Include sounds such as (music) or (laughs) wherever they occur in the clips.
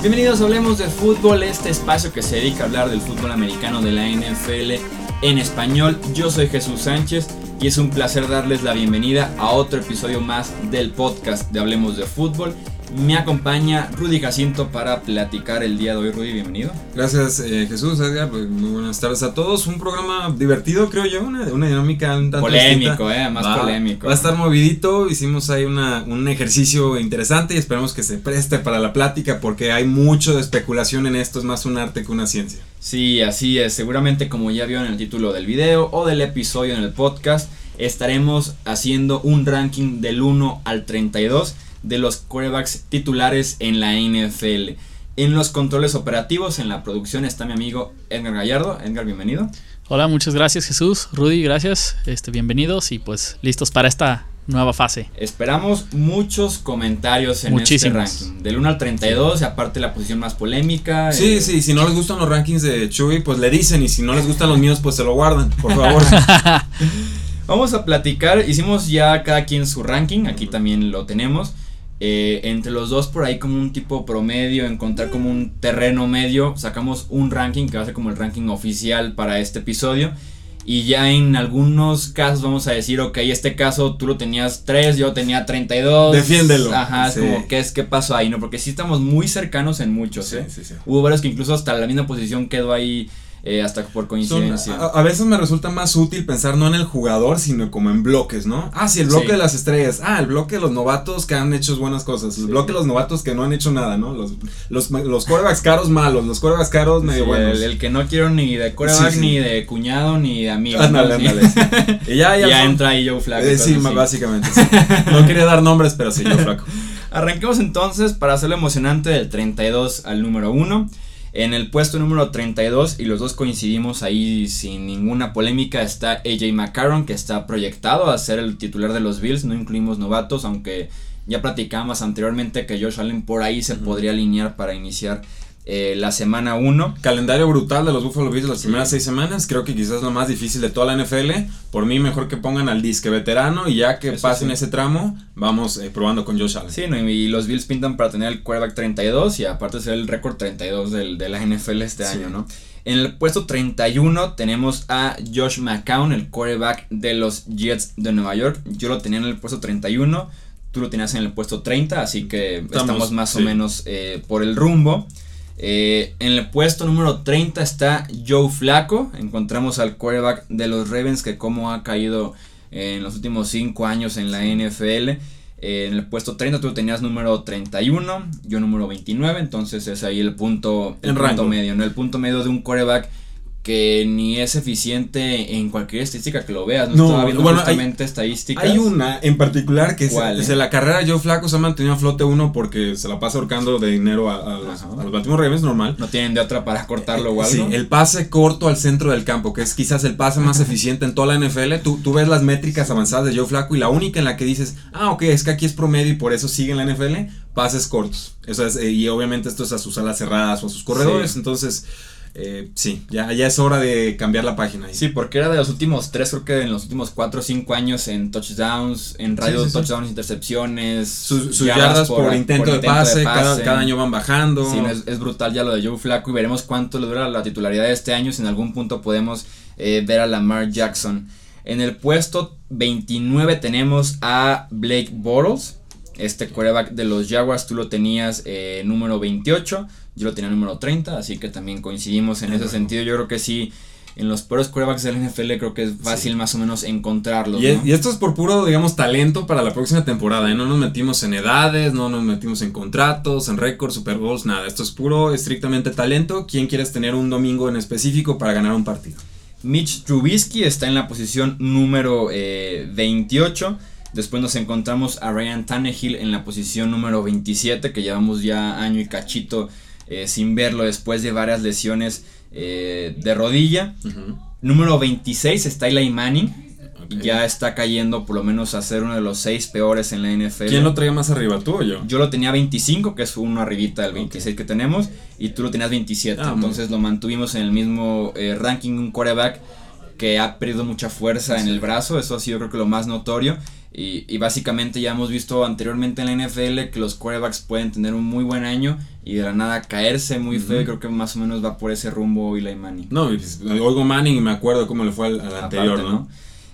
Bienvenidos Hablemos de Fútbol, este espacio que se dedica a hablar del fútbol americano de la NFL en español. Yo soy Jesús Sánchez y es un placer darles la bienvenida a otro episodio más del podcast de Hablemos de Fútbol. Me acompaña Rudy Jacinto para platicar el día de hoy. Rudy, bienvenido. Gracias eh, Jesús, Edgar. Pues, muy buenas tardes a todos. Un programa divertido, creo yo, una, una dinámica un tanto Polémico, eh, más va, polémico. Va a estar movidito. Hicimos ahí una, un ejercicio interesante y esperamos que se preste para la plática porque hay mucho de especulación en esto. Es más un arte que una ciencia. Sí, así es. Seguramente como ya vieron en el título del video o del episodio en el podcast, estaremos haciendo un ranking del 1 al 32 de los quarterbacks titulares en la NFL. En los controles operativos, en la producción, está mi amigo Edgar Gallardo. Edgar, bienvenido. Hola, muchas gracias Jesús. Rudy, gracias. Este, bienvenidos y pues listos para esta nueva fase. Esperamos muchos comentarios en Muchísimos. este ranking. Del 1 al 32, y aparte la posición más polémica. Sí, eh, sí, si no les gustan los rankings de Chuy, pues le dicen. Y si no les gustan los míos, pues se lo guardan, por favor. (laughs) Vamos a platicar, hicimos ya cada quien su ranking, aquí también lo tenemos. Eh, entre los dos por ahí como un tipo promedio, encontrar como un terreno medio, sacamos un ranking que va a ser como el ranking oficial para este episodio. Y ya en algunos casos vamos a decir, ok, este caso tú lo tenías 3, yo tenía 32. Defiéndelo. Ajá, es Sí. como, ¿qué es qué pasó ahí? no Porque sí estamos muy cercanos en muchos, Sí, ¿eh? sí. Hubo varios que incluso hasta la misma posición quedó ahí eh, hasta por Son- coincidencia. a, a veces me resulta más útil pensar no en el jugador, sino como en bloques, ¿no? Ah, sí, el bloque Sí. de las estrellas. Ah, el bloque de los novatos que han hecho buenas cosas. El Sí. bloque de los novatos que no han hecho nada, ¿no? Los, los, los quarterbacks caros malos, los quarterbacks caros medio Sí, buenos. el, el que no quiero ni de coreback, ni de cuñado, ni de amigo. Ándale, ándale. (laughs) Y ya, Ya, ya, son- entra ahí Joe Flaco. Eh, sí, básicamente. No quería dar nombres, pero sí, yo flaco. (laughs) Arranquemos entonces para hacerlo emocionante del 32 al número 1. En el puesto número 32, y los dos coincidimos ahí sin ninguna polémica, está AJ McCarron, que está proyectado a ser el titular de los Bills. No incluimos novatos, aunque ya platicamos anteriormente que Josh Allen por ahí se podría alinear para iniciar eh, la semana 1. Calendario brutal de los Buffalo Bills las primeras seis semanas. Creo que quizás lo más difícil de toda la NFL. Por mí, mejor que pongan al disque veterano y ya que Eso pasen sí. ese tramo, vamos eh, probando con Josh Allen. Sí, no, y los Bills pintan para tener el quarterback 32 y aparte ser el récord 32 del, de la NFL este Sí. año, ¿no? En el puesto 31 tenemos a Josh McCown, el quarterback de los Jets de Nueva York. Yo lo tenía en el puesto 31, tú lo tenías en el puesto 30, así que estamos, Estamos, más o sí. menos eh, por el rumbo. Eh, en el puesto número 30 está Joe Flaco. Encontramos al quarterback de los Ravens que como ha caído eh, en los últimos 5 años en la NFL. Eh, en el puesto 30 tú tenías número 31, yo número 29, entonces es ahí el punto, el En punto rango. medio, ¿no? El punto medio de un quarterback que ni es eficiente en cualquier estadística que lo veas. No, No, estaba viendo bueno, hay- estadísticas. Hay una en particular que es, ¿Cuál, eh? es de la carrera Joe Flaco se ha mantenido a flote uno porque se la pasa ahorcando de dinero a, a los, a los Baltimore Ravens normal. No tienen de otra para cortarlo o Eh, Sí, algo. el pase corto al centro del campo, que es quizás el pase más eficiente en toda la NFL. Tú, tú ves las métricas avanzadas de Joe Flaco y la única en la que dices, ah, ok, es que aquí es promedio y por eso sigue en la NFL, pases cortos. Eso es, eh, y obviamente esto es a sus alas cerradas o a sus corredores. Sí. Entonces, eh, sí, ya, ya es hora de cambiar la página. ahí. Sí, porque era de los últimos tres, creo que en los últimos cuatro o cinco años en touchdowns, en radio Sí, sí, sí. touchdowns, intercepciones. Sus, sus yardas, por, intento, de pase, Cada, cada año van bajando. Sí, es brutal ya lo de Joe Flaco y veremos cuánto le dura la titularidad de este año si en algún punto podemos eh, ver a Lamar Jackson. En el puesto 29 tenemos a Blake Bortles, este quarterback de los Jaguars, tú lo tenías eh, número 28, yo lo tenía número 30, así que también coincidimos en ese sentido. Yo creo que sí, en los peores quarterbacks del NFL creo que es fácil más o menos encontrarlos. Y, es- ¿no? y esto es por puro, digamos, talento para la próxima temporada. ¿eh? No nos metimos en edades, no nos metimos en contratos, en récords, Super Bowls, nada. Esto es puro, estrictamente talento. ¿Quién quieres tener un domingo en específico para ganar un partido? Mitch Trubisky está en la posición número eh, 28. Después nos encontramos a Ryan Tannehill en la posición número 27, que llevamos ya año y cachito eh, sin verlo después de varias lesiones eh, de rodilla. Número 26 está Eli Manning. Ya está cayendo por lo menos a ser uno de los seis peores en la NFL. ¿Quién lo traía más arriba, tú o yo? Yo lo tenía 25, que es uno arribita del 26 que tenemos, y tú lo tenías 27. Ah, entonces lo mantuvimos en el mismo eh, ranking, un quarterback que ha perdido mucha fuerza en el brazo, eso ha sido creo que lo más notorio. Y, y, básicamente ya hemos visto anteriormente en la NFL que los quarterbacks pueden tener un muy buen año y de la nada caerse muy feo. Y creo que más o menos va por ese rumbo Eli Manning. No, pues, oigo Manning y me acuerdo cómo le fue al, al anterior, ¿no?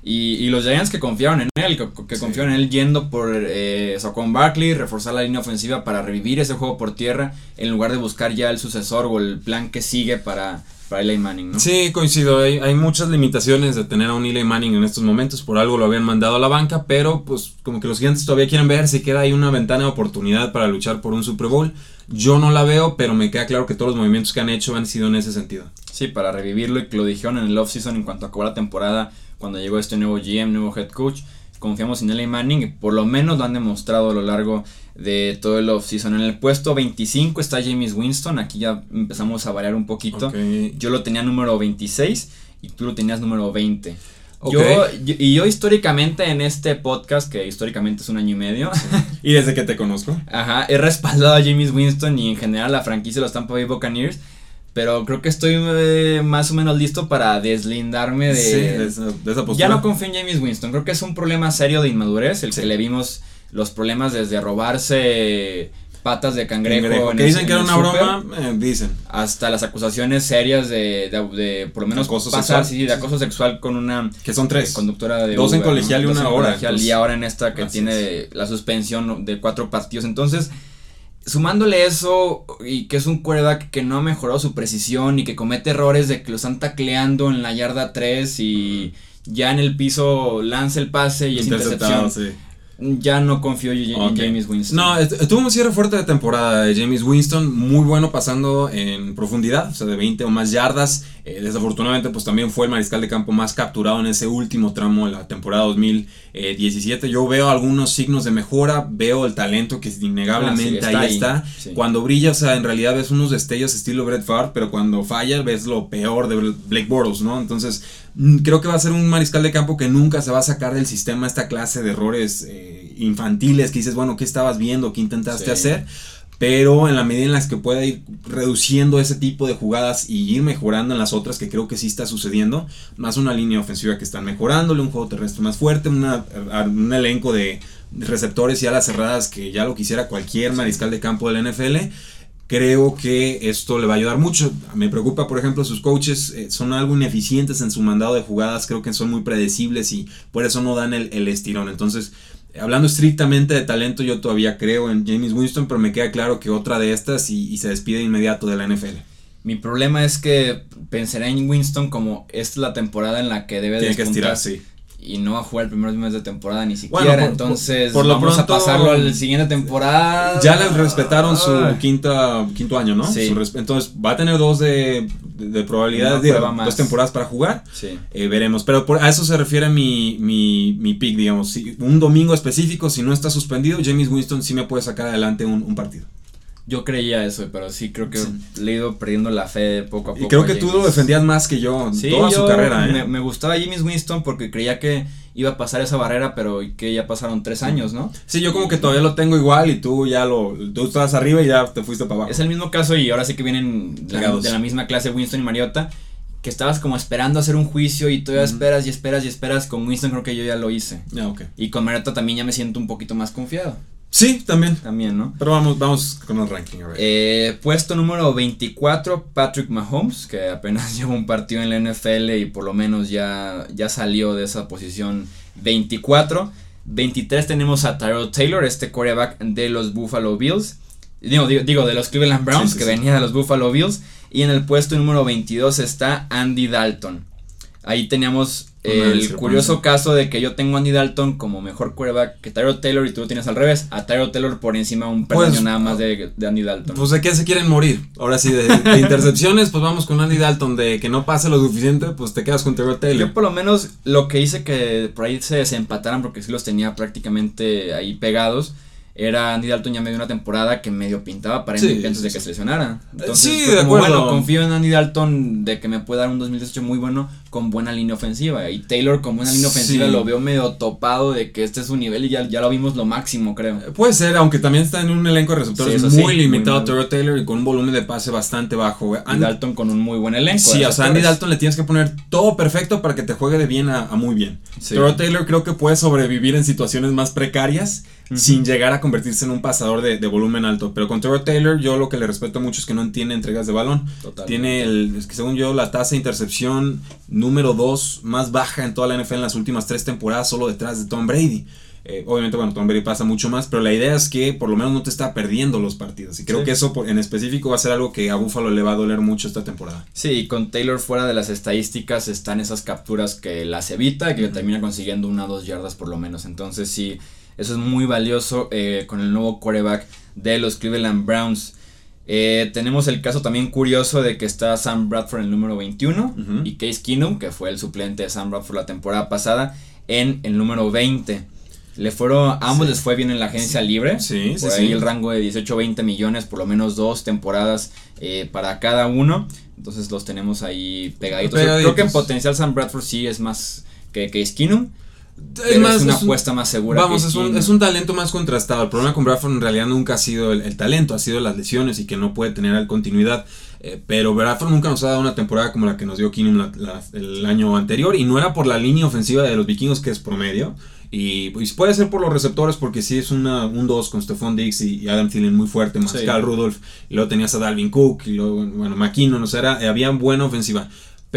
Y, y, los Giants que confiaron en él, que, que confiaron en él yendo por eh, Saquon Barkley, reforzar la línea ofensiva para revivir ese juego por tierra, en lugar de buscar ya el sucesor o el plan que sigue para, para Eli Manning, ¿no? Sí, coincido. Hay, hay, muchas limitaciones de tener a un Eli Manning en estos momentos. Por algo lo habían mandado a la banca, pero pues como que los gigantes todavía quieren ver si queda ahí una ventana de oportunidad para luchar por un Super Bowl. Yo no la veo, pero me queda claro que todos los movimientos que han hecho han sido en ese sentido. Sí, para revivirlo y que lo dijeron en el offseason en cuanto acabó la temporada, cuando llegó este nuevo GM, nuevo head coach. Confiamos en Eli Manning por lo menos lo han demostrado a lo largo de todo el offseason. En el puesto 25 está James Winston. Aquí ya empezamos a variar un poquito. Okay. Yo lo tenía número 26 y tú lo tenías número 20. Okay. Yo, yo, y yo históricamente en este podcast, que históricamente es un año y medio. ¿Y desde que te conozco? (laughs) Ajá, he respaldado a James Winston y en general a la franquicia de los Tampa Bay Buccaneers. Pero creo que estoy eh, más o menos listo para deslindarme de, sí, de, esa, de, esa, postura. Ya no confío en James Winston. Creo que es un problema serio de inmadurez. El sí. que le vimos los problemas desde robarse patas de cangrejo. cangrejo. que dicen que era una super, broma, eh, dicen. Hasta las acusaciones serias de, de, de por lo menos acoso pasar, sexual. Sí, de acoso sexual con una que son tres conductora de dos Uber, en colegial ¿no? y una hora colegial, y ahora en esta que tiene es. la suspensión de cuatro partidos. Entonces, sumándole eso y que es un quarterback que no ha mejorado su precisión y que comete errores de que lo están tacleando en la yarda 3 y ya en el piso lanza el pase y es intercepción. Sí. Ya no confío en okay. James Winston. No, tuvo un cierre fuerte de temporada de James Winston, muy bueno pasando en profundidad, o sea, de 20 o más yardas. Eh, desafortunadamente, pues también fue el mariscal de campo más capturado en ese último tramo de la temporada 2017. Yo veo algunos signos de mejora, veo el talento que innegablemente ah, sí, está ahí, ahí está. Sí. Cuando brilla, o sea, en realidad ves unos destellos estilo Brett Favre, pero cuando falla ves lo peor de Blake Bortles, ¿no? Entonces, creo que va a ser un mariscal de campo que nunca se va a sacar del sistema esta clase de errores eh, infantiles que dices, bueno, ¿qué estabas viendo? ¿Qué intentaste Sí. hacer? Pero en la medida en las que pueda ir reduciendo ese tipo de jugadas y ir mejorando en las otras, que creo que sí está sucediendo, más una línea ofensiva que están mejorándole, un juego terrestre más fuerte, una, un elenco de receptores y alas cerradas que ya lo quisiera cualquier mariscal de campo del NFL. Creo que esto le va a ayudar mucho. Me preocupa, por ejemplo, sus coaches eh, son algo ineficientes en su mandado de jugadas. Creo que son muy predecibles y por eso no dan el, el estirón. Entonces, hablando estrictamente de talento, yo todavía creo en James Winston, pero me queda claro que otra de estas y, y se despide de inmediato de la NFL. Mi problema es que pensaré en Winston como esta es la temporada en la que debe Tiene despuntar. que estirar, sí. Y no va a jugar el primer mes de temporada ni siquiera. Bueno, por- entonces, por- por lo vamos pronto- a pasarlo a la siguiente temporada. Ya les respetaron su Ah. quinta, quinto año, ¿no? Sí. Su entonces va a tener dos de, de, de probabilidades, de, dos temporadas para jugar. Sí. Eh, veremos, pero por, a eso se refiere mi, mi, mi pick, digamos. Si, un domingo específico, si no está suspendido, James Winston sí me puede sacar adelante un, un partido. Yo creía eso, pero sí creo que Sí. le he ido perdiendo la fe poco a poco. Y creo que tú James. lo defendías más que yo Sí, toda yo su carrera, ¿eh? me, me gustaba James Winston porque creía que iba a pasar esa barrera, pero que ya pasaron tres años, ¿no? Sí, yo como que todavía lo tengo igual y tú ya lo. Tú estabas arriba y ya te fuiste para abajo. Es el mismo caso y ahora sí que vienen de la, Ligados. de la misma clase Winston y Mariota. Que estabas como esperando hacer un juicio y todavía esperas y esperas y esperas. Con Winston creo que yo ya lo hice. Ok. Y con Mariota también ya me siento un poquito más confiado. Sí, también. También, ¿no? Pero vamos, vamos con el ranking. a ver. Eh, puesto número 24, Patrick Mahomes, que apenas (laughs) lleva un partido en la NFL y por lo menos ya, ya salió de esa posición 24. 23 tenemos a Tyrell Taylor, este quarterback de los Buffalo Bills. Digo, digo, digo, de los Cleveland Browns, Sí, sí, que sí. venía de los Buffalo Bills. Y en el puesto número 22 está Andy Dalton. Ahí teníamos el curioso caso de que yo tengo a Andy Dalton como mejor quarterback que Tyrell Taylor y tú lo tienes al revés. A Tyrell Taylor por encima un Pues, peldaño nada más de, de Andy Dalton. Pues de qué se quieren morir. Ahora sí, de, de intercepciones, pues vamos con Andy Dalton. De que no pase lo suficiente, pues te quedas con Terrell Taylor. Yo por lo menos lo que hice que por ahí se desempataran porque sí los tenía prácticamente ahí pegados. Era Andy Dalton ya medio una temporada que medio pintaba para Sí, MVP antes de sí. que se lesionara. Entonces, Sí, de como, acuerdo. Bueno, confío en Andy Dalton de que me puede dar un 2018 muy bueno. Con buena línea ofensiva. Y Taylor con buena línea ofensiva Sí. lo veo medio topado de que este es su nivel y ya, ya lo vimos lo máximo, creo. Puede ser, aunque también está en un elenco de receptores Sí, eso sí, muy limitado. Tyrod Taylor, y con un volumen de pase bastante bajo. Y Andy- Dalton con un muy buen elenco. Sí, o sea, Andy. Dalton le tienes que poner todo perfecto para que te juegue de bien a, a muy bien. Tyrod Taylor creo que puede sobrevivir en situaciones más precarias sin llegar a convertirse en un pasador de, de volumen alto. Pero con Tyrod Taylor yo lo que le respeto mucho es que no tiene entregas de balón. Totalmente. Tiene, el, es que según yo, la tasa de intercepción número 2 más baja en toda la NFL en las últimas tres temporadas, solo detrás de Tom Brady. Eh, obviamente, bueno, Tom Brady pasa mucho más, pero la idea es que por lo menos no te está perdiendo los partidos. Y creo Sí. que eso en específico va a ser algo que a Buffalo le va a doler mucho esta temporada. Sí, y con Taylor fuera de las estadísticas están esas capturas que las evita que Ujú. termina consiguiendo una o dos yardas por lo menos. Entonces sí, eso es muy valioso eh, con el nuevo quarterback de los Cleveland Browns. Eh, tenemos el caso también curioso de que está Sam Bradford en el número 21 Ujú. y Case Keenum, que fue el suplente de Sam Bradford la temporada pasada, en el número 20. Le fueron, ambos Sí. les fue bien en la agencia libre. Sí, Por ahí el rango de 18-20 millones, por lo menos dos temporadas eh, para cada uno. Entonces los tenemos ahí pegaditos. Pegaditos. Creo que en potencial Sam Bradford sí es más que, que Skinum. Es más, una es un- apuesta más segura. Vamos, que es un, es un talento más contrastado. El problema con Bradford en realidad nunca ha sido el, el talento, ha sido las lesiones y que no puede tener continuidad. Eh, pero Bradford nunca nos ha dado una temporada como la que nos dio Keenum la- la- el año anterior. Y no era por la línea ofensiva de los vikingos, que es promedio. Y pues, puede ser por los receptores, porque sí es una, un 2 con Stephon Diggs y, y Adam Thielen muy fuerte, más Sí. Cal Rudolph. Y luego tenías a Dalvin Cook, y luego, bueno, McKinnon, o sea, era, había buena ofensiva.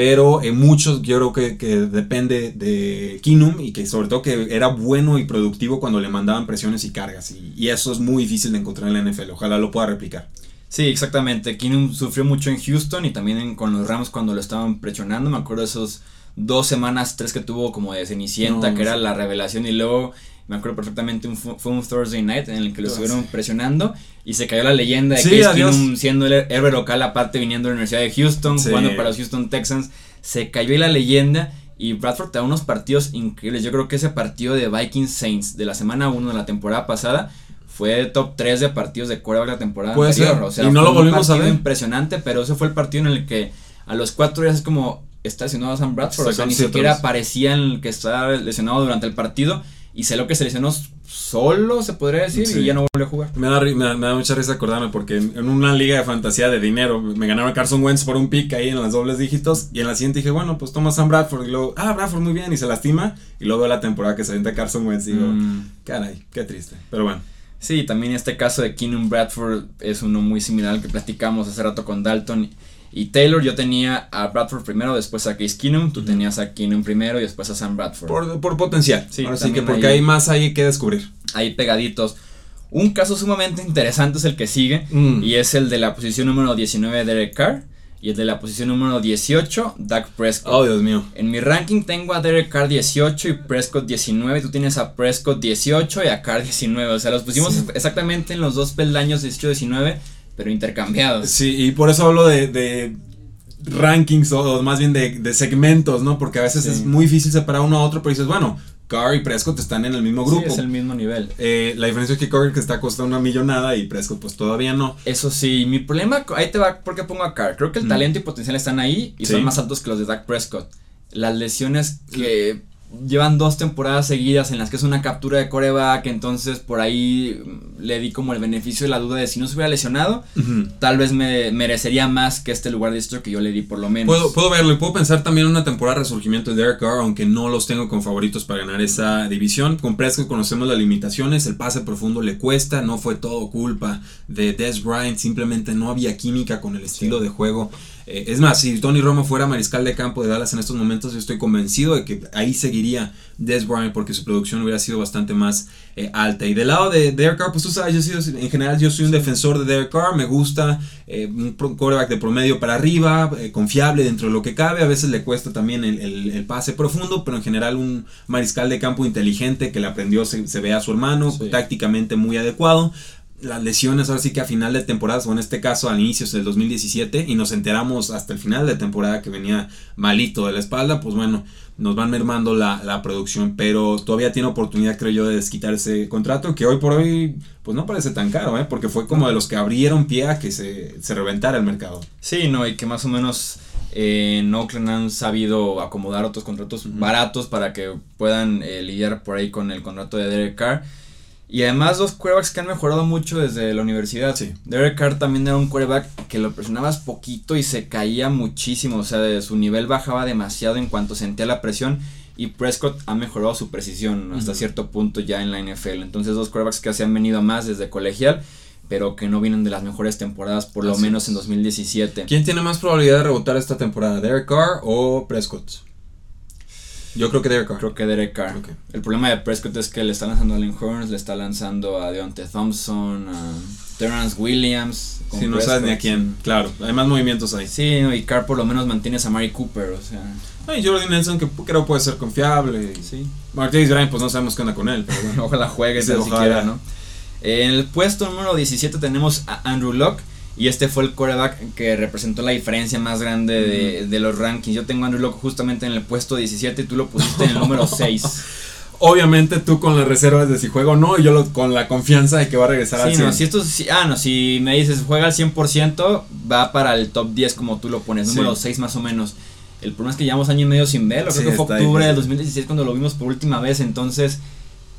Pero en muchos yo creo que, que depende de Keenum y que sobre todo que era bueno y productivo cuando le mandaban presiones y cargas. Y, y eso es muy difícil de encontrar en la NFL. Ojalá lo pueda replicar. Sí, exactamente. Keenum sufrió mucho en Houston y también en- con los Rams cuando lo estaban presionando. Me acuerdo de esos dos semanas, tres que tuvo como de Cenicienta, No, que era la revelación. Y luego me acuerdo perfectamente, un, fu- fue un Thursday night en el que lo estuvieron presionando y se cayó la leyenda de Sí, que adiós. Keenum siendo el héroe local, aparte viniendo de la Universidad de Houston, Sí. jugando para los Houston Texans. Se cayó la leyenda. Y Bradford te da unos partidos increíbles. Yo creo que ese partido de Vikings Saints de la semana 1 de la temporada pasada fue top 3 de partidos de quarterback de la temporada Puede anterior. ser. O sea, Y no fue lo un volvimos a ver. impresionante, pero ese fue el partido en el que a los cuatro días es como está lesionado Sam Bradford. O sea, ni siquiera otra vez. parecía el que estaba lesionado durante el partido. Y sé lo que se lesionó solo, se podría decir, Sí. y ya no volvió a jugar. Me da, me da, me da mucha risa acordarme porque en, una liga de fantasía de dinero me ganaron a Carson Wentz por un pick ahí en las dobles dígitos. Y en la siguiente dije, bueno, pues toma Sam Bradford. Y luego, ah, Bradford muy bien. Y se lastima. Y luego veo la temporada que se avienta Carson Wentz. Y digo, Mm. caray, qué triste. Pero bueno. Sí, también este caso de Keenum Bradford es uno muy similar al que platicamos hace rato con Dalton y Taylor. Yo tenía a Bradford primero, después a Case Keenum. Tú tenías a Keenum primero y después a Sam Bradford. Por, por potencial. Sí, Ahora sí que porque hay más ahí que descubrir. Ahí pegaditos. Un caso sumamente interesante es el que sigue Mm. y es el de la posición número 19 Derek Carr y el de la posición número 18 Dak Prescott. Oh, Dios mío. En mi ranking tengo a Derek Carr 18 y Prescott 19. Tú tienes a Prescott 18 y a Carr 19. O sea, los pusimos Sí. exactamente en los dos peldaños 18-19, pero intercambiados. Sí, y por eso hablo de, de rankings o, o más bien de, de segmentos, ¿no? Porque a veces Sí. es muy difícil separar uno a otro, pero dices, bueno, Carr y Prescott están en el mismo Sí, grupo. es el mismo nivel. Eh, la diferencia es que Carr que está costando una millonada y Prescott pues todavía no. Eso sí, mi problema, ahí te va porque pongo a Carr. Creo que el Mm. talento y potencial están ahí y Sí. son más altos que los de Dak Prescott. Las lesiones que llevan dos temporadas seguidas en las que es una captura de coreback, entonces por ahí mm, le di como el beneficio de la duda de si no se hubiera lesionado, tal vez me merecería más que este lugar de esto que yo le di por lo menos. Puedo, puedo verlo y puedo pensar también en una temporada de resurgimiento de Derek Carr, aunque no los tengo con favoritos para ganar esa división. Con Prescott conocemos las limitaciones, el pase profundo le cuesta, no fue todo culpa de Des Bryant, simplemente no había química con el estilo de juego. Eh, es más, si Tony Romo fuera mariscal de campo de Dallas en estos momentos, yo estoy convencido de que ahí seguiría Des Bryant porque su producción hubiera sido bastante más eh, alta. Y del lado de Derek Carr, pues tú sabes, yo sido- en general yo soy un defensor de Derek Carr, me gusta eh, un quarterback de promedio para arriba, confiable dentro de lo que cabe, a veces le cuesta también el, el- el pase profundo, pero en general un mariscal de campo inteligente que le aprendió, se, se ve a su hermano, Sí. tácticamente muy adecuado. Las lesiones ahora sí que a final de temporada, o en este caso al inicio del 2017, y nos enteramos hasta el final de temporada que venía malito de la espalda, pues bueno, nos van mermando la, la producción, pero todavía tiene oportunidad, creo yo, de desquitar ese contrato, que hoy por hoy, pues no parece tan caro, ¿eh? porque fue como de los que abrieron pie a que se, se reventara el mercado. Sí, no, y que más o menos Eh, en Oakland han sabido acomodar otros contratos baratos para que puedan eh, lidiar por ahí con el contrato de Derek Carr. Y además dos quarterbacks que han mejorado mucho desde la universidad. Sí. Derek Carr también era un quarterback que lo presionabas poquito y se caía muchísimo. O sea, de su nivel bajaba demasiado en cuanto sentía la presión. Y Prescott ha mejorado su precisión hasta cierto punto ya en la NFL. Entonces dos quarterbacks que se han venido más desde colegial, pero que no vienen de las mejores temporadas, por lo menos en 2017. ¿Quién tiene más probabilidad de rebotar esta temporada? ¿Derek Carr o Prescott? Yo creo que Derek Carr. Creo que Derek Carr. El problema de Prescott es que le está lanzando a Allen Horns, le está lanzando a Deontay Thompson, a Terrence Williams. Si no sabes ni a quién. Claro, hay más movimientos ahí. Sí, no, y Carr por lo menos mantienes a Mari Cooper, o sea. Ay, Jordi Nelson, que creo puede ser confiable. Sí. Martinez Bryant, pues no sabemos qué onda con él. Pero bueno. (laughs) Ojalá juegue Sí, ojalá. siquiera, ¿no? En el puesto número 17 tenemos a Andrew Locke. Y este fue el quarterback que representó la diferencia más grande de, de los rankings. Yo tengo a Andrew Locke justamente en el puesto 17 y tú lo pusiste en el número (laughs) 6. Obviamente tú con las reservas de si juego o no, y yo lo- con la confianza de que va a regresar al Sí, 100. no, si esto, si- ah, no, si me dices juega al 100%, va para el top 10 como tú lo pones, Sí. número 6 más o menos. El problema es que llevamos año y medio sin verlo, Sí, creo que fue octubre del difícil. 2016 cuando lo vimos por última vez, entonces,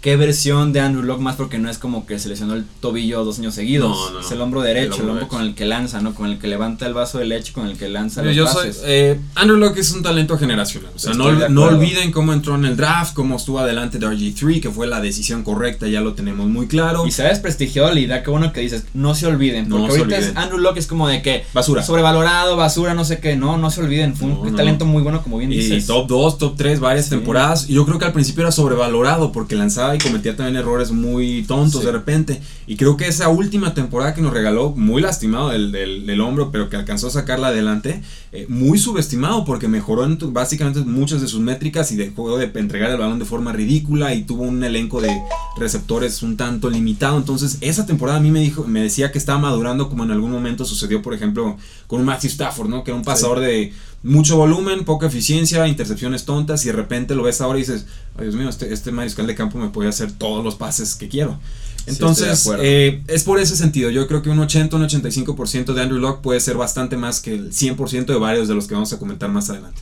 ¿qué versión de Andrew Locke más? Porque no es como que se lesionó el tobillo dos años seguidos, No, no, no. es el hombro derecho, El el hombro con el que lanza, ¿no? Con el que levanta el vaso de leche, con el que lanza Yo, los yo soy, pases. eh, Andrew Locke es un talento generacional. O sea, no, olviden cómo entró en el draft, cómo estuvo adelante de RG3, que fue la decisión correcta, ya lo tenemos muy claro. Y se ha desprestigiado la idea, qué bueno que dices, no se olviden, No porque se ahorita es. Andrew Locke es como de que Basura. sobrevalorado, basura, no sé qué, no, no se olviden, fue un talento muy bueno como bien Y dices. top 2, top 3, varias Sí. temporadas. Y yo creo que al principio era sobrevalorado porque lanzaba y cometía también errores muy tontos Sí. de repente. Y creo que esa última temporada que nos regaló, muy lastimado del, del, del hombro, pero que alcanzó a sacarla adelante, eh, muy subestimado porque mejoró en básicamente muchas de sus métricas y dejó de entregar el balón de forma ridícula y tuvo un elenco de receptores un tanto limitado. Entonces, esa temporada a mí me dijo, me decía que estaba madurando como en algún momento sucedió, por ejemplo, con un Matthew Stafford, ¿no? Que era un pasador de mucho volumen, poca eficiencia, intercepciones tontas y de repente lo ves ahora y dices, ay Dios mío, este, este mariscal de campo me puede hacer todos los pases que quiero. Entonces, eh, es por ese sentido. Yo creo que un 80, un 85% de Andrew Locke puede ser bastante más que el 100% de varios de los que vamos a comentar más adelante.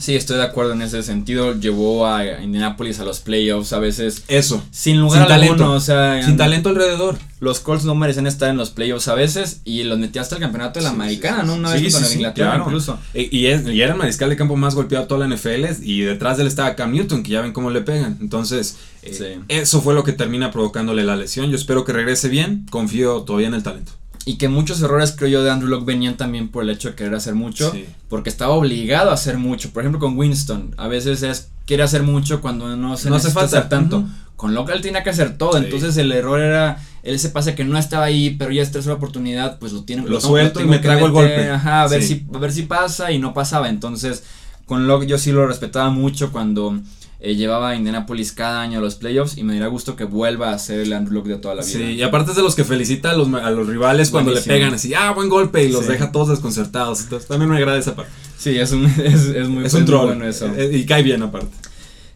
Sí, estoy de acuerdo en ese sentido. Llevó a Indianapolis a los playoffs a veces Eso. sin lugar Sin alguno. talento. O sea, Sin en- talento alrededor. los Colts no merecen estar en los playoffs a veces y los metió hasta el campeonato de la Sí, americana, sí, ¿no? Una Sí, vez con sí, Inglaterra claro. incluso. Y, es- y era el mariscal de campo más golpeado de toda la NFL y detrás de él estaba Cam Newton, que ya ven cómo le pegan. Entonces, eh, eso fue lo que termina provocándole la lesión. Yo espero que regrese bien. Confío todavía en el talento. Y que muchos errores, creo yo, de Andrew Locke venían también por el hecho de querer hacer mucho. Sí. Porque estaba obligado a hacer mucho. Por ejemplo, con Winston. A veces es quiere hacer mucho cuando no se No hace falta. hacer tanto. Con Locke él tenía que hacer todo. Sí. Entonces el error era. Él ese pase que no estaba ahí, pero ya es tercera oportunidad, pues lo tiene Lo tengo- suelto y me trago el golpe. Ajá, a ver, Sí. si, a ver si pasa y no pasaba. Entonces, con Locke yo sí lo respetaba mucho cuando eh, llevaba a Indianapolis cada año a los playoffs y me daría gusto que vuelva a ser el Locke de toda la vida. Sí, y aparte es de los que felicita a los, a los rivales cuando le pegan así, ah, buen golpe, y los Sí. deja todos desconcertados. Entonces también me agrada esa parte. Sí, es un, (laughs) es, es muy, es un troll. bueno eso. eh, y cae bien aparte.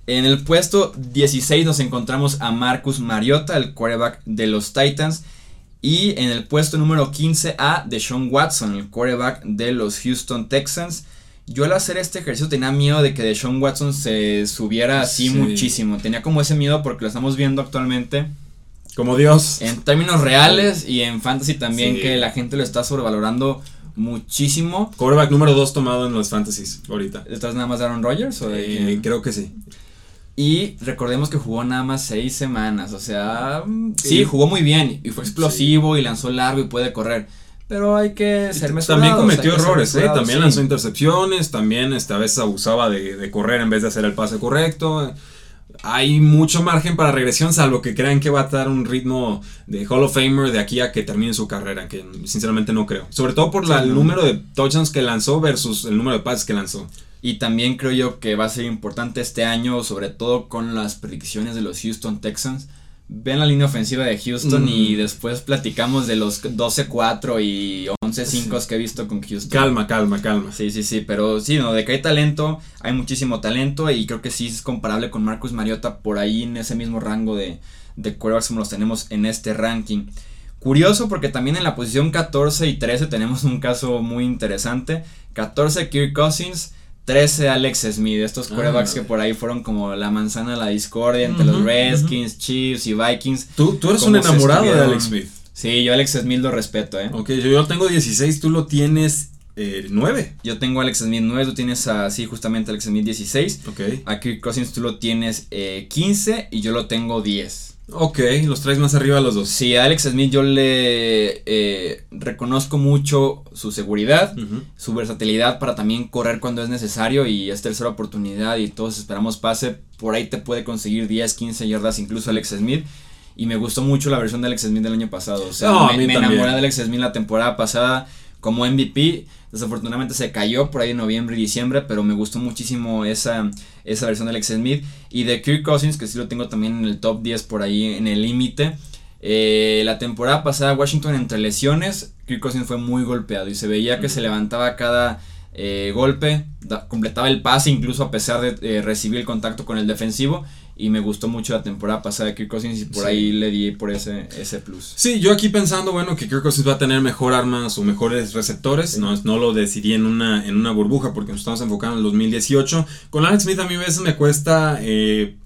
En el puesto 16 nos encontramos a Marcus Mariota, el quarterback de los Titans. Y en el puesto número 15 a Deshaun Watson, el quarterback de los Houston Texans. Yo al hacer este ejercicio tenía miedo de que Deshaun Watson se subiera así Sí. muchísimo. Tenía como ese miedo porque lo estamos viendo actualmente Como Dios. en términos reales y en fantasy también Sí. que la gente lo está sobrevalorando muchísimo. Quarterback número 2 tomado en los fantasies ahorita. ¿Estás nada más de Aaron Rodgers o de Eh, creo que sí. Y recordemos que jugó nada más seis semanas. O sea, mm, sí, Sí. jugó muy bien. Y fue explosivo y lanzó largo y puede correr. Pero hay que ser mesurados. También cometió errores, ¿eh? También sí. lanzó intercepciones, también este, a veces abusaba de, de correr en vez de hacer el pase correcto. Hay mucho margen para regresión, salvo que crean que va a dar un ritmo de Hall of Famer de aquí a que termine su carrera, que sinceramente no creo. Sobre todo por la- Sí, el no. número de touchdowns que lanzó versus el número de pases que lanzó. Y también creo yo que va a ser importante este año, sobre todo con las predicciones de los Houston Texans. Ven la línea ofensiva de Houston Mm. y después platicamos de los 12-4 y 11-5 que he visto con Houston. Calma, calma, calma. Sí, sí, sí, pero sí, no, de que hay talento, hay muchísimo talento y creo que sí es comparable con Marcus Mariota por ahí en ese mismo rango de, de quarterbacks como los tenemos en este ranking. Curioso porque también en la posición 14 y 13 tenemos un caso muy interesante. 14 Kirk Cousins, 13 Alex Smith, estos Ah, quarterbacks que vale. por ahí fueron como la manzana de la discordia entre los Redskins, Chiefs y Vikings. Tú, tú eres un enamorado de Alex Smith. Sí, yo Alex Smith lo respeto, ¿eh? Ok, yo, yo tengo 16, tú lo tienes eh, 9. Yo tengo a Alex Smith 9, tú tienes así justamente Alex Smith 16. Ok. A Kirk Cousins tú lo tienes eh, 15 y yo lo tengo 10. Ok, los traes más arriba los dos. Sí, a Alex Smith yo le eh, reconozco mucho su seguridad, su versatilidad para también correr cuando es necesario y es tercera oportunidad y todos esperamos pase. Por ahí te puede conseguir 10, 15 yardas incluso Alex Smith. Y me gustó mucho la versión de Alex Smith del año pasado. O sea, No, me, enamoré de Alex Smith la temporada pasada como MVP. Desafortunadamente se cayó por ahí en noviembre y diciembre, pero me gustó muchísimo esa, esa versión de Alex Smith. Y de Kirk Cousins, que sí lo tengo también en el top 10 por ahí en el límite. Eh, la temporada pasada Washington entre lesiones, Kirk Cousins fue muy golpeado y se veía que se levantaba cada eh, golpe, da- completaba el pase incluso a pesar de eh, recibir el contacto con el defensivo y me gustó mucho la temporada pasada de Kirk Cousins y por Sí. ahí le di por ese, ese plus. Sí, yo aquí pensando, bueno, que Kirk Cousins va a tener mejor armas o mejores receptores. No, no lo decidí en una, en una burbuja porque nos estamos enfocando en el 2018. Con Alex Smith a mí a veces me cuesta eh,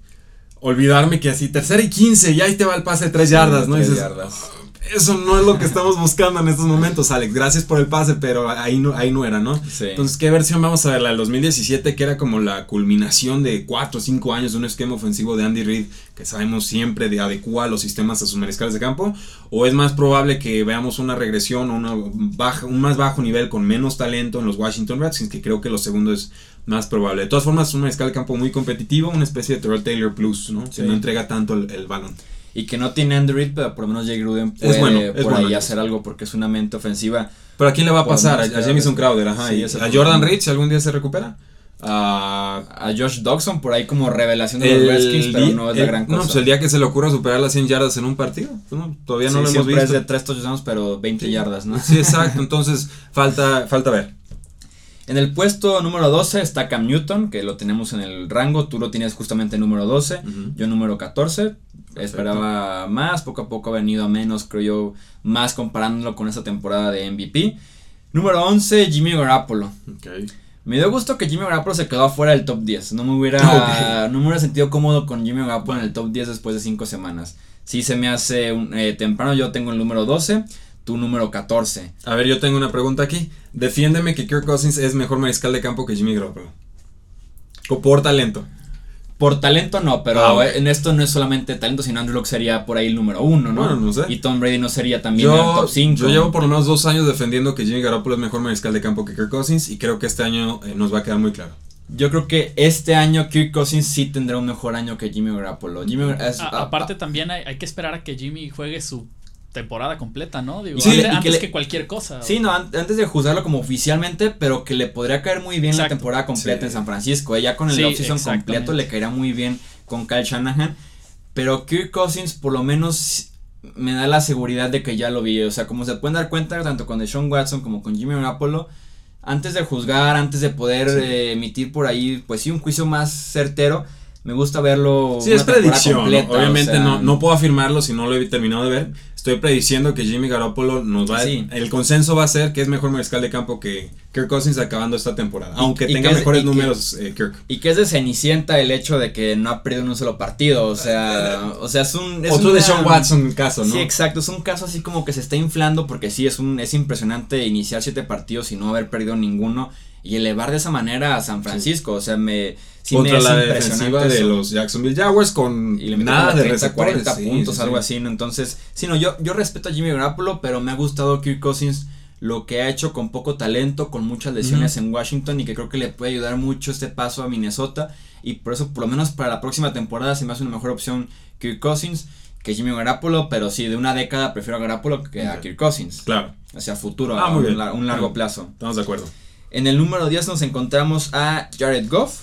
olvidarme que así, tercera y 15, y ahí te va el pase de 3 yardas, ¿no? Tres dices, yardas. Eso no es lo que estamos buscando en estos momentos, Alex. Gracias por el pase, pero ahí no, ahí no era, ¿no? Sí. Entonces, ¿qué versión vamos a ver? La del 2017, que era como la culminación de 4 o 5 años de un esquema ofensivo de Andy Reid, que sabemos siempre de adecua los sistemas a sus mariscales de campo. ¿O es más probable que veamos una regresión o una baja, un más bajo nivel con menos talento en los Washington Redskins? Que creo que lo segundo es más probable. De todas formas, es un mariscal de campo muy competitivo, una especie de Terrell Taylor Plus, ¿no? Sí. Que no entrega tanto el, el balón. Y que no tiene Andy Reid, pero por lo menos Jay Gruden puede bueno, es por bueno. ahí hacer algo porque es una mente ofensiva. ¿Pero a quién le va a pasar? A, más a que Jamison Crowder, ajá. Sí, y a Jordan Reed, si algún día se recupera. A A Josh Dodson por ahí como revelación de los el Redskins, pero no es la gran cosa. No, pues el día que se le ocurra superar las 100 yardas en un partido. no, todavía no Sí, lo hemos visto. es de 3 touchdowns, pero 20 yardas, ¿no? Sí, exacto. Entonces, falta, falta ver. En el puesto número 12 está Cam Newton, que lo tenemos en el rango. Tú lo tienes justamente número 12, Ujú. yo número 14. Esperaba más, poco a poco ha venido a menos, creo yo, más comparándolo con esta temporada de MVP. Número 11, Jimmy Garoppolo. Me dio gusto que Jimmy Garoppolo se quedó afuera del top 10. No me hubiera, no me hubiera sentido cómodo con Jimmy Garoppolo en el top 10 después de 5 semanas. Sí se me hace un- eh, temprano, yo tengo el número 12, tú número 14. A ver, yo tengo una pregunta aquí. Defiéndeme que Kirk Cousins es mejor mariscal de campo que Jimmy Garoppolo. O por talento. Por talento no, pero Ah, en esto no es solamente talento, sino Andrew Luck sería por ahí el número uno, ¿no? Bueno, no sé. Y Tom Brady no sería también el top 5. yo llevo por lo menos dos años defendiendo que Jimmy Garoppolo es mejor mariscal de campo que Kirk Cousins y creo que este año eh, nos va a quedar muy claro. Yo creo que este año Kirk Cousins sí tendrá un mejor año que Jimmy Garoppolo. Jimmy es- A- a- aparte también hay, hay que esperar a que Jimmy juegue su temporada completa, ¿no? Digo, Sí, antes, y que antes le- que cualquier cosa. Sí, no, an- antes de juzgarlo como oficialmente, pero que le podría caer muy bien la temporada completa Sí. en San Francisco. eh, Ya con el Sí, offseason completo le caería muy bien con Kyle Shanahan. Pero Kirk Cousins por lo menos me da la seguridad de que ya lo vi. O sea, como se pueden dar cuenta, tanto con Deshaun Watson como con Jimmy Garoppolo, antes de juzgar, antes de poder Sí. eh, emitir por ahí, pues sí, un juicio más certero, me gusta verlo. Sí, una es predicción. ¿no? completa, o Obviamente sea, no, no puedo afirmarlo si no lo he terminado de ver. Estoy prediciendo que Jimmy Garoppolo nos va a- Sí. El consenso va a ser que es mejor mariscal de campo que Kirk Cousins acabando esta temporada. Y- aunque y tenga es- mejores que- números eh, Kirk. Y que es de Cenicienta el hecho de que no ha perdido en un solo partido. O sea, o sea es un. Es Otro de Sean Watson caso, ¿no? Sí, exacto. Es un caso así como que se está inflando porque sí, es, un, es impresionante iniciar siete partidos y no haber perdido ninguno y elevar de esa manera a San Francisco. O sea, me. Sí Contra la defensiva de los Jacksonville Jaguars con Y le nada de 30, receptores. 40 sí, puntos, sí, algo sí. así, ¿no? Entonces, sí, no, yo, yo respeto a Jimmy Garoppolo, pero me ha gustado Kirk Cousins lo que ha hecho con poco talento, con muchas lesiones en Washington y que creo que le puede ayudar mucho este paso a Minnesota y por eso, por lo menos para la próxima temporada, se me hace una mejor opción Kirk Cousins que Jimmy Garoppolo, pero sí, de una década prefiero a Garoppolo que a. Kirk Cousins, Claro, hacia futuro, Ah, a muy un, bien. un largo plazo. estamos de acuerdo. En el número 10 nos encontramos a Jared Goff,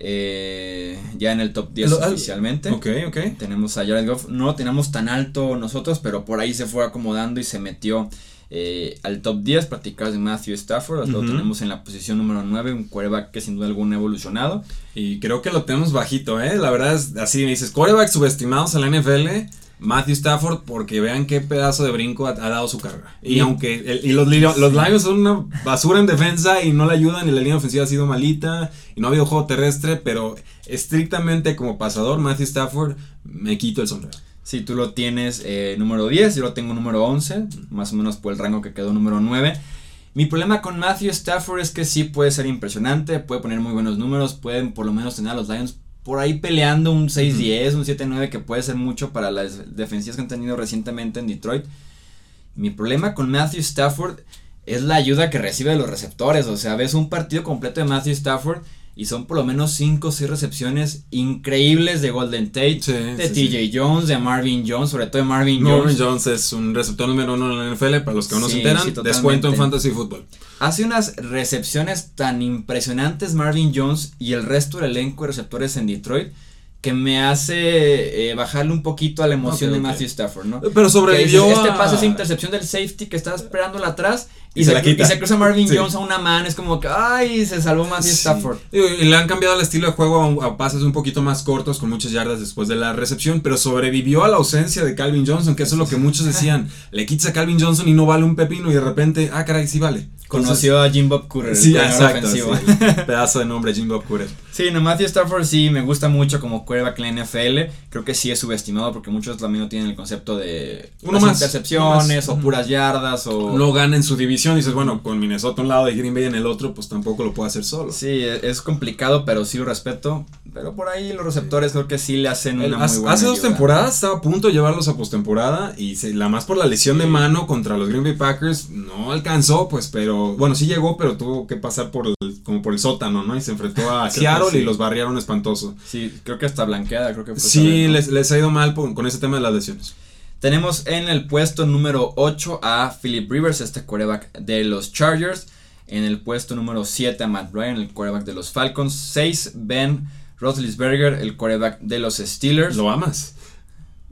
eh, ya en el top 10 Lo- al- oficialmente. Ok, ok. Tenemos a Jared Goff, no lo teníamos tan alto nosotros, pero por ahí se fue acomodando y se metió eh, al top 10. Platicabas de Matthew Stafford, lo tenemos en la posición número 9, un quarterback que sin duda alguna ha evolucionado. Y creo que lo tenemos bajito, ¿eh? La verdad es así, me dices, corebacks subestimados en la NFL. Matthew Stafford porque vean qué pedazo de brinco ha, ha dado su carrera. Y aunque y los, los Lions son una basura en defensa y no le ayudan y la línea ofensiva ha sido malita y no ha habido juego terrestre, pero estrictamente como pasador Matthew Stafford me quito el sombrero. Si tú lo tienes eh, número 10, yo lo tengo número 11, más o menos por el rango que quedó número 9. Mi problema con Matthew Stafford es que sí puede ser impresionante, puede poner muy buenos números, pueden por lo menos tener a los Lions por ahí peleando un 6-10, un 7-9 que puede ser mucho para las defensivas que han tenido recientemente en Detroit. Mi problema con Matthew Stafford es la ayuda que recibe de los receptores, o sea, ves un partido completo de Matthew Stafford y son por lo menos 5 o 6 recepciones increíbles de Golden Tate, Sí, de sí, TJ Jones, de Marvin Jones, sobre todo de Marvin Marvin Jones. Jones es un receptor número uno en la NFL, para los que no Sí, se enteran, descuento en Fantasy Football. Hace unas recepciones tan impresionantes Marvin Jones y el resto del elenco de receptores en Detroit que me hace eh, bajarle un poquito a la emoción de. Matthew Stafford, ¿no? Pero Que dices, sobrevivió este pase es intercepción del safety que estaba esperándola atrás y, Y se, se la quita. y se cruza Marvin Sí. Jones a una mano, es como que, ay, se salvó Matthew Sí. Stafford. Y le han cambiado el estilo de juego a, a pases un poquito más cortos, con muchas yardas después de la recepción, pero sobrevivió a la ausencia de Calvin Johnson, que eso es lo que muchos decían. (laughs) Le quitas a Calvin Johnson y no vale un pepino, y de repente, ah, caray, sí vale. Conoció a Jim Bob el Sí, exacto. (laughs) sí, pedazo de nombre, Jim Bob Cooter. Sí, no, Matthew Stafford sí me gusta mucho como quarterback en la NFL. Creo que sí es subestimado porque muchos también no tienen el concepto de Uno las más, intercepciones uno más. o puras yardas o No gana en su división, y dices, bueno, con Minnesota a un lado y Green Bay en el otro, pues tampoco lo puede hacer solo. Sí, e- es complicado, pero sí lo respeto. Pero por ahí los receptores creo que sí le hacen El- una hace muy buena hace dos ayuda. temporadas estaba a punto de llevarlos a postemporada y se, la más por la lesión de mano contra los Green Bay Packers no alcanzó, pues, pero bueno, sí llegó, pero tuvo que pasar por el, como por el sótano, ¿no? Y se enfrentó a (laughs) Seattle sí. y los barriaron espantoso. Sí, creo que está blanqueada, creo que fue Sí, les, les ha ido mal por- con ese tema de las lesiones. Tenemos en el puesto número 8 a Philip Rivers, este quarterback de los Chargers. En el puesto número 7 a Matt Ryan, el quarterback de los Falcons. 6 Ben Roethlisberger, el quarterback de los Steelers. ¿Lo amas?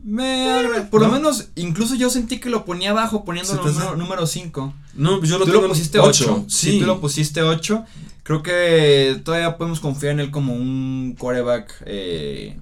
Me agra- por lo ¿no? menos, incluso yo sentí que lo ponía abajo poniéndolo número, número 5. No, pues yo lo Tú tengo lo en pusiste ocho, 8. Sí. tú lo pusiste 8. Creo que todavía podemos confiar en él como un quarterback. eh,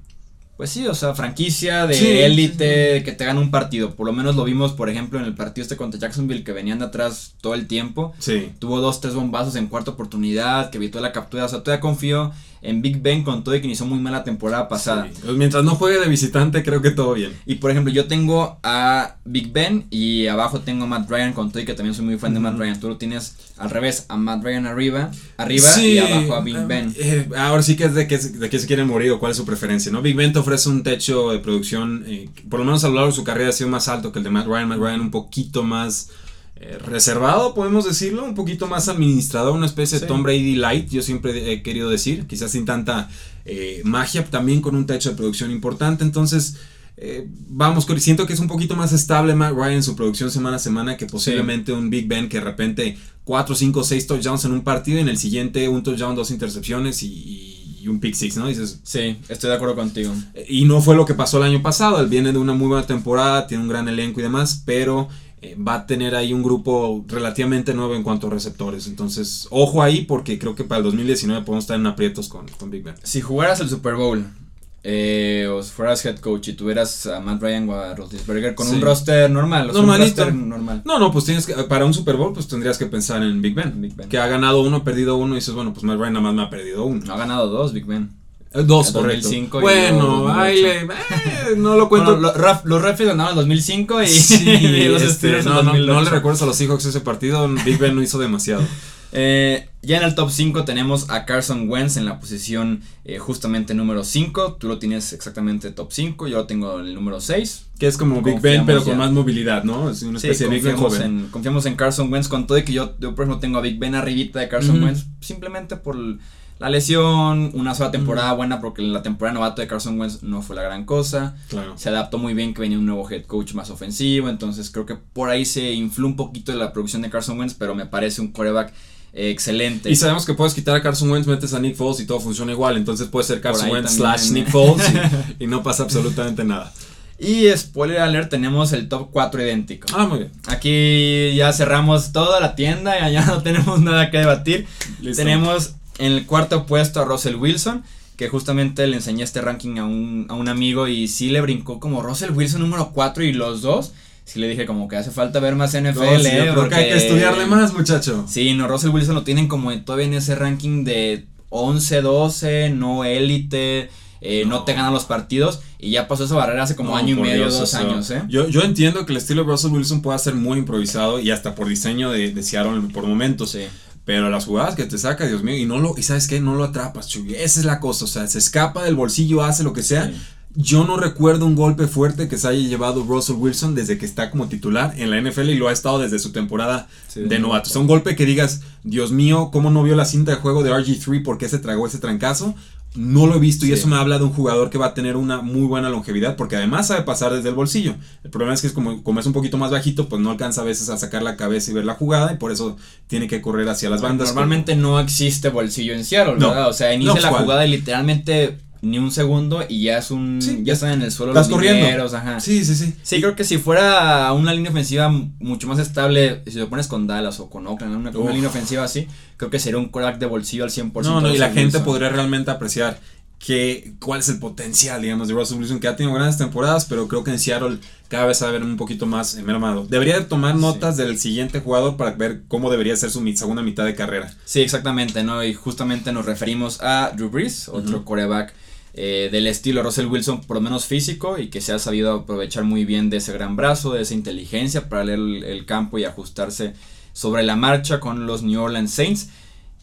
pues sí, o sea, franquicia de Sí, élite que te gana un partido. Por lo menos lo vimos, por ejemplo, en el partido este contra Jacksonville que venían de atrás todo el tiempo. Sí. Tuvo dos, tres bombazos en cuarta oportunidad, que evitó la captura. O sea, todavía confío en Big Ben con todo y que inició muy mal la temporada pasada. Sí. Pues Mientras no juegue de visitante, creo que todo bien. Y por ejemplo, yo tengo a Big Ben y abajo tengo a Matt Ryan con todo y que también soy muy fan de Matt. Ryan. Tú lo tienes al revés, a Matt Ryan arriba, arriba Sí, y abajo a Big eh, Ben. eh, ahora sí que es de qué, de qué se quieren morir o cuál es su preferencia, ¿no? Big Ben te ofrece un techo de producción, eh, que por lo menos a lo largo de su carrera ha sido más alto que el de Matt Ryan. Matt Ryan un poquito más eh, reservado, podemos decirlo, un poquito más administrador, una especie de. Tom Brady light, yo siempre he querido decir, quizás sin tanta eh, magia, también con un techo de producción importante, entonces... eh, vamos, con- siento que es un poquito más estable Matt Ryan en su producción semana a semana que posiblemente un Big Ben que de repente 4, 5, 6 touchdowns en un partido y en el siguiente un touchdown, dos intercepciones y, y- y un pick six, ¿no? Dices, Sí, estoy de acuerdo contigo. eh, y no fue lo que pasó el año pasado, él viene de una muy buena temporada, tiene un gran elenco y demás, pero eh, va a tener ahí un grupo relativamente nuevo en cuanto a receptores, entonces ojo ahí porque creo que para el 2019 podemos estar en aprietos con, con Big Ben. Si jugaras el Super Bowl eh, o si fueras head coach y tuvieras a Matt Ryan o a Roethlisberger con Sí. un roster normal, o sea, un Normalito. roster normal. No, no, pues tienes que, para un Super Bowl pues tendrías que pensar en Big Ben, Big Ben. que ha ganado uno, ha perdido uno y dices, bueno, pues Matt Ryan nada más me ha perdido uno. No ha ganado dos, Big Ben. Dos, El correcto. 2005 y bueno, luego 2008. ahí le- eh, no lo cuento. Bueno, lo- Raf- los Refs ganaron en 2005 y, (laughs) (laughs) Sí, y los este, Steelers en no, no, no 2008. le recuerdas a los Seahawks ese partido, Big Ben no hizo demasiado. (laughs) Eh, ya en el top 5 tenemos a Carson Wentz en la posición eh, justamente número 5. Tú lo tienes exactamente top 5, yo lo tengo en el número 6. Que es como Big Ben, pero ya. con más movilidad, ¿no? Es una Sí, especie de Big Ben confiamos, joven. en, confiamos en Carson Wentz con todo y que yo, yo por ejemplo tengo a Big Ben arribita de Carson Ujú. Wentz simplemente por l- la lesión, una sola temporada buena porque la temporada novato de Carson Wentz no fue la gran cosa. Claro. Se adaptó muy bien que venía un nuevo head coach más ofensivo, entonces creo que por ahí se infló un poquito de la producción de Carson Wentz, pero me parece un quarterback eh, excelente. Y sabemos que puedes quitar a Carson Wentz, metes a Nick Foles y todo funciona igual. Entonces puede ser Carson Wentz también. slash Nick Foles y, (laughs) y no pasa absolutamente nada. Y spoiler alert, tenemos el top 4 idéntico. Ah, muy bien. Aquí ya cerramos toda la tienda, ya (laughs) no tenemos nada que debatir. Listo. Tenemos en el cuarto puesto a Russell Wilson, que justamente le enseñé este ranking a un, a un amigo y sí le brincó como Russell Wilson número 4 y los dos. Sí le dije como que hace falta ver más NFL, No, sí, eh, yo creo que hay que porque- estudiarle más, muchacho. Sí, no, Russell Wilson lo tienen como todavía en ese ranking de 11, 12, no élite, eh, no. No. te ganan los partidos y ya pasó esa barrera hace como No, año y medio, Dios, dos o sea, años, ¿eh? Yo, yo entiendo que el estilo de Russell Wilson pueda ser muy improvisado y hasta por diseño de, de Seattle por momentos. Sí. Pero las jugadas que te saca, Dios mío, y no lo, y sabes qué, no lo atrapas, Chuy. Esa es la cosa. O sea, se escapa del bolsillo, hace lo que sea. Sí. Yo no recuerdo un golpe fuerte que se haya llevado Russell Wilson desde que está como titular en la NFL y lo ha estado desde su temporada Sí, de novato. O sea, un golpe que digas, Dios mío, ¿cómo no vio la cinta de juego de RG3? ¿Por qué se tragó ese trancazo? No lo he visto y eso me habla de un jugador que va a tener una muy buena longevidad porque además sabe pasar desde el bolsillo. El problema es que es como, como es un poquito más bajito, pues no alcanza a veces a sacar la cabeza y ver la jugada y por eso tiene que correr hacia las bandas. Normalmente no existe bolsillo en Seattle, No. ¿verdad? O sea, inicia No, la jugada y literalmente ni un segundo y ya es un Sí. ya están en el suelo Estás los corriendo. dineros, ajá. Sí, sí, sí. Sí, creo que si fuera una línea ofensiva mucho más estable, si lo pones con Dallas o con Oakland, una, línea ofensiva así, creo que sería un crack de bolsillo al 100%. No, no, y la gente Wilson. podría realmente apreciar que, cuál es el potencial, digamos, de Russell Wilson, que ha tenido grandes temporadas, pero creo que en Seattle cada vez va a ver un poquito más mermado. Debería de tomar Sí. notas del siguiente jugador para ver cómo debería ser su segunda mitad de carrera. Sí, exactamente, ¿no? Y justamente nos referimos a Drew Brees, otro Ujú. coreback eh, del estilo Russell Wilson, por lo menos físico, y que se ha sabido aprovechar muy bien de ese gran brazo, de esa inteligencia para leer el, el campo y ajustarse sobre la marcha con los New Orleans Saints.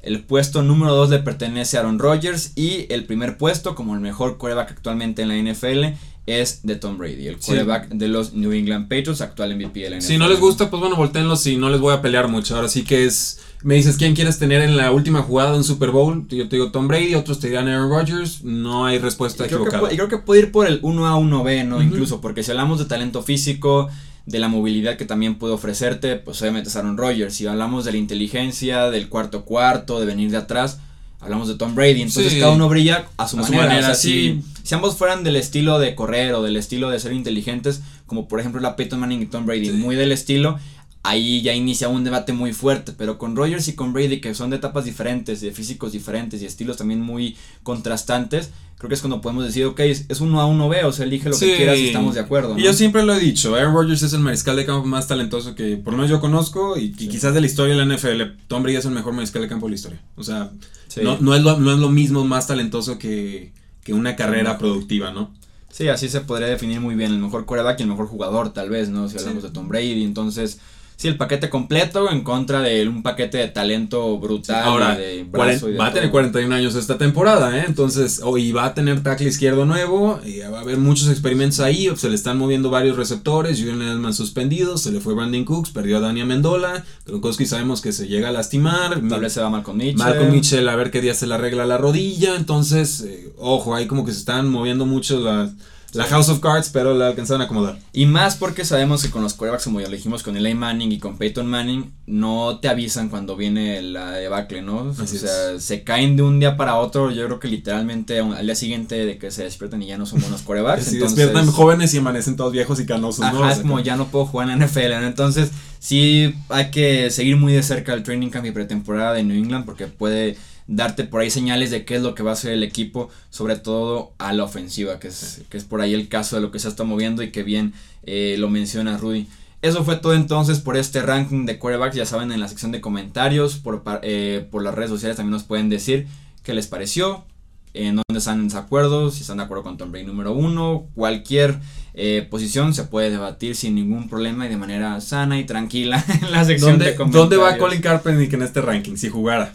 El puesto número 2 le pertenece a Aaron Rodgers y el primer puesto como el mejor coreback actualmente en la NFL es de Tom Brady, el Sí. coreback de los New England Patriots, actual MVP de la NFL. Si no les gusta, pues bueno, volteenlos y no les voy a pelear mucho. Ahora sí que es. Me dices quién quieres tener en la última jugada de un Super Bowl. Yo te digo Tom Brady, otros te dirán Aaron Rodgers. No hay respuesta Y creo, que, equivocada. pu- y creo que puede ir por el 1 a 1B, ¿no? Incluso, porque si hablamos de talento físico, de la movilidad que también puede ofrecerte, pues obviamente es Aaron Rodgers. Si hablamos de la inteligencia, del cuarto cuarto, de venir de atrás, hablamos de Tom Brady. Entonces Sí. cada uno brilla a su A su manera. manera, o sea, sí. si, si ambos fueran del estilo de correr o del estilo de ser inteligentes, como por ejemplo la Peyton Manning y Tom Brady, Sí. muy del estilo, ahí ya inicia un debate muy fuerte, pero con Rogers y con Brady, que son de etapas diferentes, de físicos diferentes y estilos también muy contrastantes, creo que es cuando podemos decir, ok, es, uno a uno B, o sea, elige lo Sí. que quieras y estamos de acuerdo. Y yo siempre lo he dicho, Aaron Rodgers es el mariscal de campo más talentoso que por lo menos yo conozco y, Sí. quizás de la historia de la NFL. Tom Brady es el mejor mariscal de campo de la historia. O sea, Sí. no, no, es lo, no es lo mismo más talentoso que, que una carrera productiva, ¿no? Sí, así se podría definir muy bien el mejor quarterback y el mejor jugador, tal vez, ¿no? Si hablamos de Tom Brady, entonces, sí, el paquete completo en contra de un paquete de talento brutal. Ahora, y de brazo y de va a tener todo. 41 años esta temporada, ¿eh? Entonces, o y va a tener tackle izquierdo nuevo, y va a haber muchos experimentos ahí, se le están moviendo varios receptores, Julian Edelman suspendido, se le fue Brandon Cooks, perdió a Dani Amendola, Gronkowski sabemos que se llega a lastimar, Tal vez se va Malcolm Mitchell. Malcolm Mitchell a ver qué día se le arregla la rodilla, entonces, eh, ojo, ahí como que se están moviendo mucho la, la House of Cards, pero la alcanzaron a acomodar. Y más porque sabemos que con los quarterbacks, como ya lo dijimos con Eli Manning y con Peyton Manning, no te avisan cuando viene la debacle, ¿no? Así o sea, se caen de un día para otro. Yo creo que literalmente al día siguiente de que se despiertan y ya no son buenos quarterbacks. Si (laughs) entonces, despiertan jóvenes y amanecen todos viejos y canosos, ¿no? Ajá, O es como ya no puedo jugar en NFL, ¿no? Entonces, sí hay que seguir muy de cerca el training camp y pretemporada de New England porque puede darte por ahí señales de qué es lo que va a hacer el equipo, sobre todo a la ofensiva, que es, que es por ahí el caso de lo que se está moviendo y que bien eh, lo menciona Rudy. Eso fue todo entonces por este ranking de quarterbacks, ya saben en la sección de comentarios, por, eh, por las redes sociales también nos pueden decir qué les pareció, en dónde están en desacuerdo, si están de acuerdo con Tom Brady número uno, cualquier eh, posición se puede debatir sin ningún problema y de manera sana y tranquila (laughs) en la sección ¿Dónde, de comentarios. ¿Dónde va Colin Kaepernick en este ranking si jugara?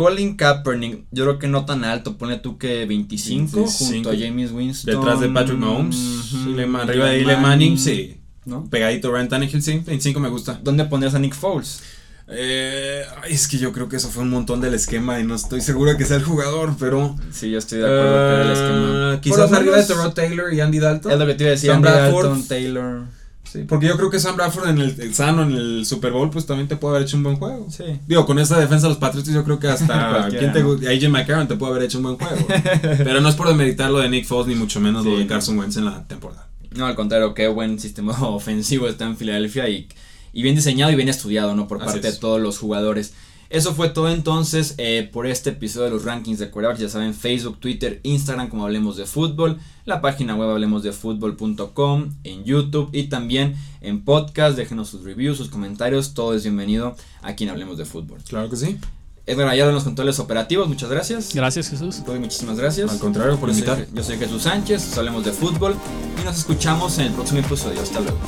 Colin Kaepernick, yo creo que no tan alto, ponle tú que 25, 25. junto a James Winston. Detrás de Patrick Mahomes, arriba de Eli Manning, sí. ¿no? Pegadito Ryan Tannehill, sí, 25 me gusta. ¿Dónde pondrías a Nick Foles? Eh, es que yo creo que eso fue un montón del esquema y no estoy seguro de que sea el jugador, pero... Sí, yo estoy de acuerdo que era el esquema. eh, Por quizás arriba de Terrell Taylor y Andy Dalton. Es lo que te iba a decir, Andy Bradford. Dalton, Taylor. Sí, porque yo creo que Sam Bradford en el, el sano en el Super Bowl pues también te puede haber hecho un buen juego. Sí. Digo, con esta defensa de los Patriots yo creo que hasta (laughs) ¿quién te, AJ McCarron te puede haber hecho un buen juego. (laughs) Pero no es por demeritar lo de Nick Foles ni mucho menos lo Sí, de no. Carson Wentz en la temporada. No, al contrario, qué buen sistema (laughs) ofensivo está en Filadelfia y, y bien diseñado y bien estudiado, ¿no? Por Así parte es. de todos los jugadores. Eso fue todo entonces eh, por este episodio de los rankings de quarterbacks. Ya saben, Facebook, Twitter, Instagram, como hablemos de fútbol. La página web hablemosdefutbol.com, en YouTube y también en podcast. Déjenos sus reviews, sus comentarios. Todo es bienvenido aquí en Hablemos de Fútbol. Claro que sí. Edgar Ayala en los controles operativos, muchas gracias. Gracias, Jesús. Rudy, muchísimas gracias. Al contrario, por Yo invitar. Yo soy Jesús Sánchez, hablemos de fútbol y nos escuchamos en el próximo episodio. Hasta luego.